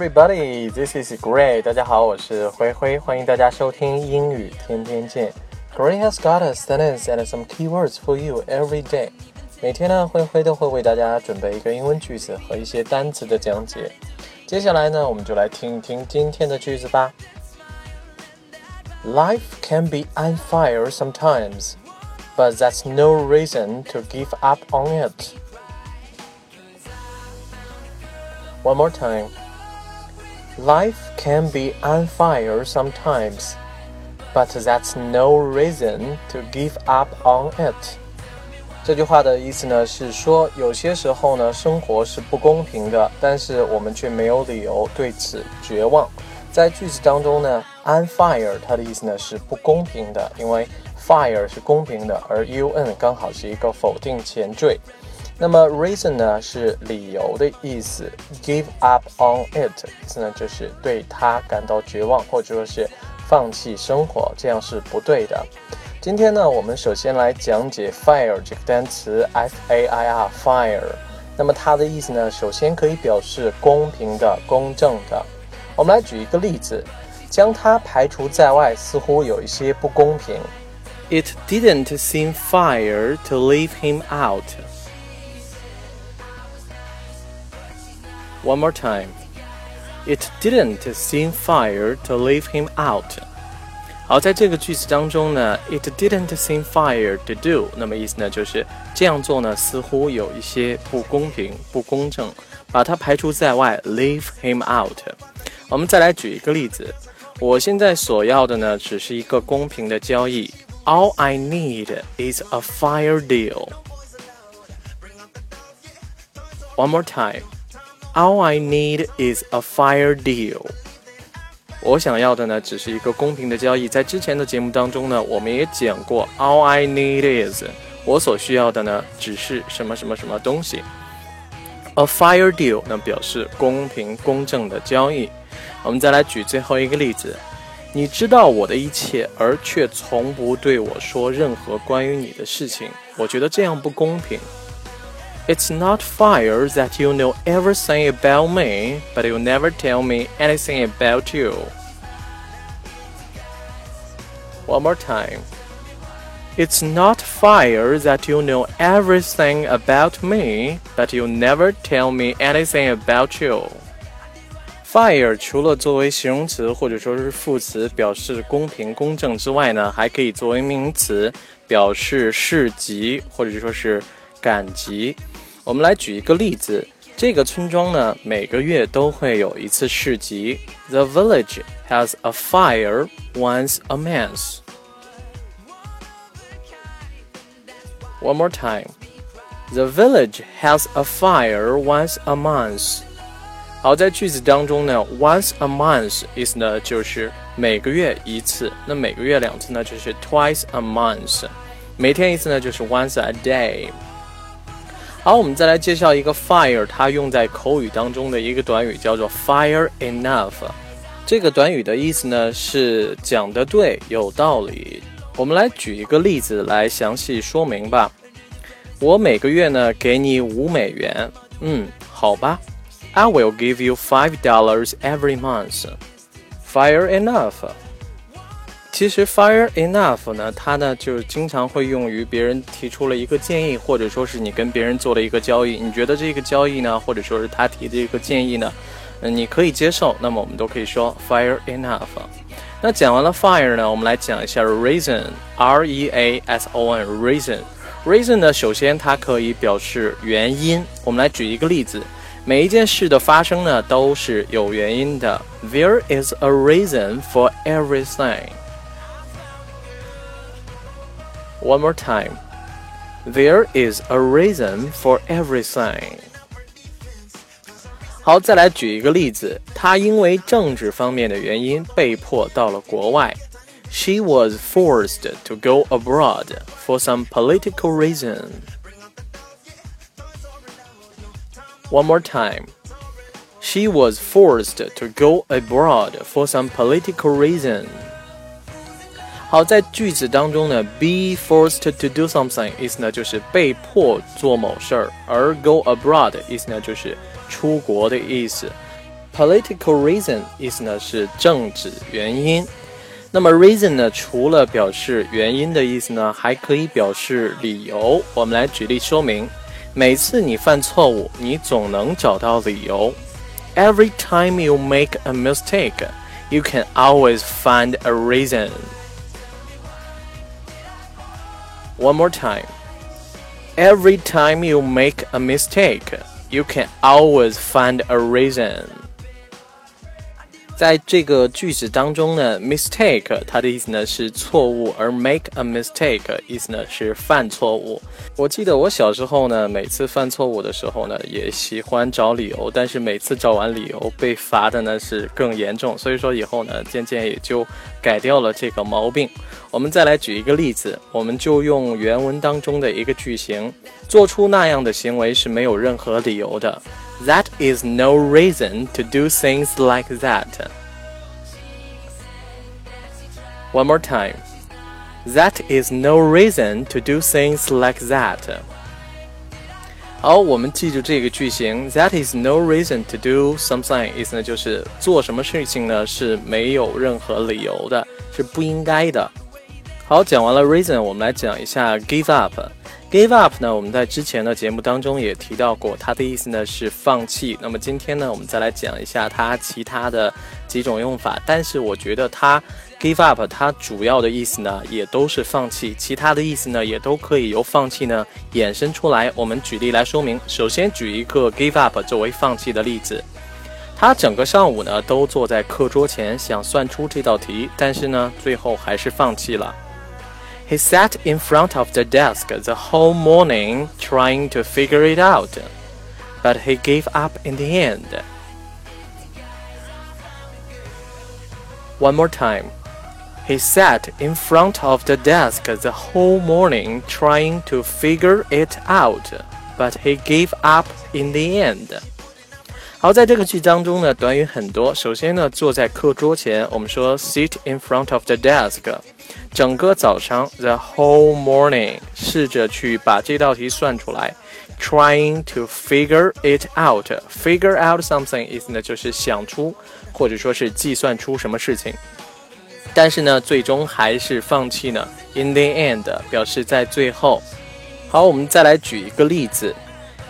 everybody, this is Gray. 大家好，我是灰灰，欢迎大家收听英语天天见。Gray has got a sentence and some keywords for you every day. 每天呢，灰灰都会为大家准备一个英文句子和一些单词的讲解。接下来呢，我们就来听一听今天的句子吧。Life can be on fire sometimes, but that's no reason to give up on it. One more time. Life can be on fire sometimes, but that's no reason to give up on it. 这句话的意思呢是说，有些时候呢，生活是不公平的，但是我们却没有理由对此绝望。在句子当中呢，on fire 它的意思呢是不公平的，因为 fire 是公平的，而 un 刚好是一个否定前缀。那么 reason 呢是理由的意思，give up on it 意思呢就是对它感到绝望，或者说是放弃生活，这样是不对的。今天呢，我们首先来讲解 fire 这个单词，f a i r fire。那么它的意思呢，首先可以表示公平的、公正的。我们来举一个例子，将它排除在外，似乎有一些不公平。It didn't seem fire to leave him out. One more time. It didn't seem fair to leave him out. 好，在这个句子当中呢，it didn't seem fair to do，那么意思呢就是这样做呢似乎有一些不公平、不公正，把它排除在外，leave him out。我们再来举一个例子，我现在所要的呢只是一个公平的交易，All I need is a fair deal。One more time. All I need is a fire deal。我想要的呢，只是一个公平的交易。在之前的节目当中呢，我们也讲过，All I need is，我所需要的呢，只是什么什么什么东西。A fire deal，那表示公平公正的交易。我们再来举最后一个例子，你知道我的一切，而却从不对我说任何关于你的事情，我觉得这样不公平。It's not fair that you know everything about me, but you never tell me anything about you. One more time. It's not fair that you know everything about me, but you never tell me anything about you. Fire 除了作为形容词或者说是副词表示公平公正之外呢，还可以作为名词表示市集或者说是 赶集。我们来举一个例子，这个村庄呢每个月都会有一次市集。The village has a fire once a month. One more time. The village has a fire once a month. 好，在句子当中呢，once a month 意思呢就是每个月一次，那每个月两次呢就是 twice a month，每天一次呢就是 once a day。 好，我们再来介绍一个 fire，它用在口语当中的一个短语叫做 fire enough。这个短语的意思呢是讲的对，有道理。我们来举一个例子来详细说明吧。我每个月呢给你五美元。嗯，好吧。I will give you five dollars every month. Fire enough. 其实 fire enough 呢，它呢就是经常会用于别人提出了一个建议，或者说是你跟别人做了一个交易，你觉得这个交易呢，或者说是他提的一个建议呢，嗯，你可以接受，那么我们都可以说 fire enough。那讲完了 fire 呢，我们来讲一下 reason，r e a s o n reason。reason 呢，首先它可以表示原因。我们来举一个例子，每一件事的发生呢都是有原因的。There is a reason for everything. One more time. There is a reason for everything. 好，再来举一个例子，她因为政治方面的原因被迫到了国外。She was forced to go abroad for some political reason. One more time. She was forced to go abroad for some political reason. 好，在句子当中呢，be forced to do something 意思呢就是被迫做某事儿，而 go abroad 意思呢就是出国的意思。Political reason 意思呢是政治原因。那么 reason 呢，除了表示原因的意思呢，还可以表示理由。我们来举例说明。每次你犯错误，你总能找到理由。Every time you make a mistake, you can always find a reason. One more time. Every time you make a mistake, you can always find a reason. 在这个句子当中呢，mistake 它的意思呢是错误，而 make a mistake 意思呢是犯错误。我记得我小时候呢，每次犯错误的时候呢，也喜欢找理由，但是每次找完理由被罚的呢是更严重。所以说以后呢，渐渐也就改掉了这个毛病。我们再来举一个例子，我们就用原文当中的一个句型，做出那样的行为是没有任何理由的。That is no reason to do things like that. One more time. That is no reason to do things like that. 好，我们记住这个句型。That is no reason to do something，意思呢就是做什么事情呢是没有任何理由的，是不应该的。好，讲完了 reason，我们来讲一下 give up。 Give up 呢？我们在之前的节目当中也提到过，它的意思呢是放弃。那么今天呢，我们再来讲一下它其他的几种用法。但是我觉得它 give up 它主要的意思呢也都是放弃，其他的意思呢也都可以由放弃呢衍生出来。我们举例来说明。首先举一个 give up 作为放弃的例子，他整个上午呢都坐在课桌前想算出这道题，但是呢最后还是放弃了。He sat in front of the desk the whole morning trying to figure it out, but he gave up in the end. One more time. He sat in front of the desk the whole morning trying to figure it out, but he gave up in the end. 好，在这个句当中呢，短语很多。首先呢，坐在课桌前，我们说 sit in front of the desk。 整个早上，the whole morning，试着去把这道题算出来，trying to figure it out。figure out something 意思呢就是想出或者说是计算出什么事情，但是呢，最终还是放弃呢。In the end，表示在最后。好，我们再来举一个例子。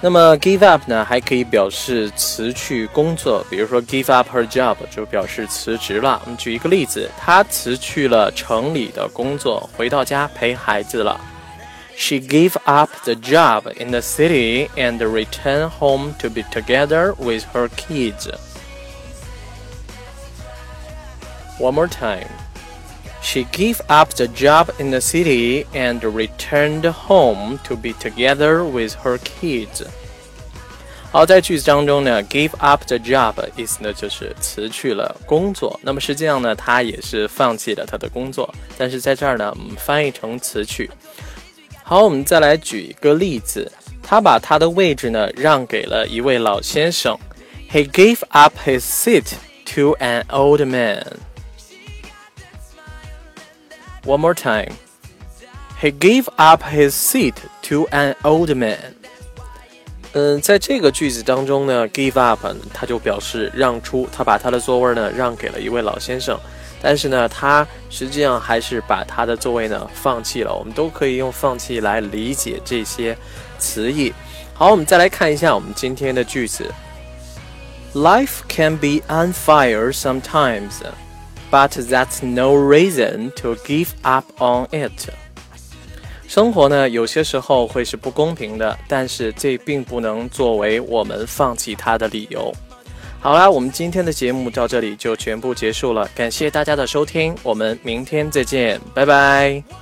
那么 give up 呢，还可以表示辞去工作，比如说 give up her job 就表示辞职了。我们举一个例子，她辞去了城里的工作，回到家陪孩子了。She gave up the job in the city and returned home to be together with her kids. One more time. She gave up the job in the city and returned home to be together with her kids. 好，在句子当中呢，give up the job 意思呢就是辞去了工作。那么实际上呢，他也是放弃了他的工作，但是在这儿呢，我们翻译成辞去。好，我们再来举一个例子，他把他的位置呢让给了一位老先生。He gave up his seat to an old man. One more time. He gave up his seat to an old man. 嗯，在这个句子当中呢，give up 他就表示让出，他把他的座位呢让给了一位老先生，但是呢，他实际上还是把他的座位呢放弃了。我们都可以用放弃来理解这些词义。好，我们再来看一下我们今天的句子。Life can be on fire sometimes. But that's no reason to give up on it。生活呢，有些时候会是不公平的，但是这并不能作为我们放弃它的理由。好啦，我们今天的节目到这里就全部结束了，感谢大家的收听，我们明天再见，拜拜。